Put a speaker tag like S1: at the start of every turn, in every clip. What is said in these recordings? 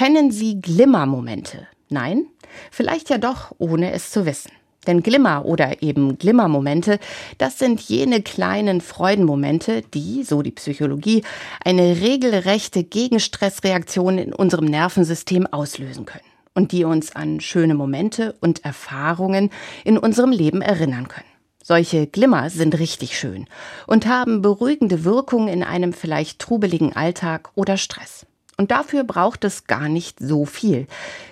S1: Kennen Sie Glimmermomente? Nein? Vielleicht ja doch, ohne es zu wissen. Denn Glimmer oder eben Glimmermomente, das sind jene kleinen Freudenmomente, die, so die Psychologie, eine regelrechte Gegenstressreaktion in unserem Nervensystem auslösen können und die uns an schöne Momente und Erfahrungen in unserem Leben erinnern können. Solche Glimmer sind richtig schön und haben beruhigende Wirkung in einem vielleicht trubeligen Alltag oder Stress. Und dafür braucht es gar nicht so viel.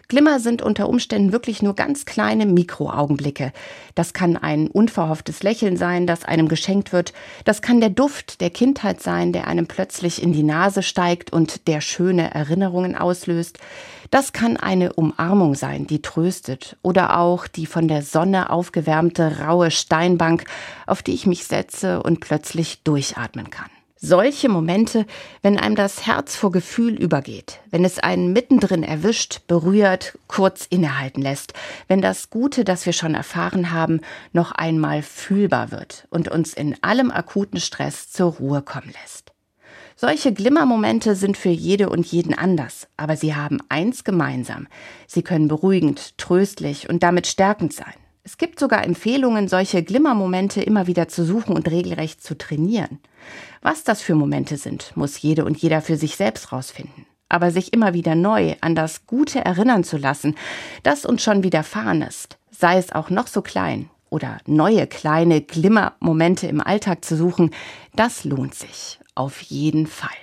S1: Glimmer sind unter Umständen wirklich nur ganz kleine Mikroaugenblicke. Das kann ein unverhofftes Lächeln sein, das einem geschenkt wird. Das kann der Duft der Kindheit sein, der einem plötzlich in die Nase steigt und der schöne Erinnerungen auslöst. Das kann eine Umarmung sein, die tröstet. Oder auch die von der Sonne aufgewärmte raue Steinbank, auf die ich mich setze und plötzlich durchatmen kann. Solche Momente, wenn einem das Herz vor Gefühl übergeht, wenn es einen mittendrin erwischt, berührt, kurz innehalten lässt, wenn das Gute, das wir schon erfahren haben, noch einmal fühlbar wird und uns in allem akuten Stress zur Ruhe kommen lässt. Solche Glimmermomente sind für jede und jeden anders, aber sie haben eins gemeinsam. Sie können beruhigend, tröstlich und damit stärkend sein. Es gibt sogar Empfehlungen, solche Glimmermomente immer wieder zu suchen und regelrecht zu trainieren. Was das für Momente sind, muss jede und jeder für sich selbst rausfinden. Aber sich immer wieder neu an das Gute erinnern zu lassen, das uns schon widerfahren ist, sei es auch noch so klein, oder neue kleine Glimmermomente im Alltag zu suchen, das lohnt sich auf jeden Fall.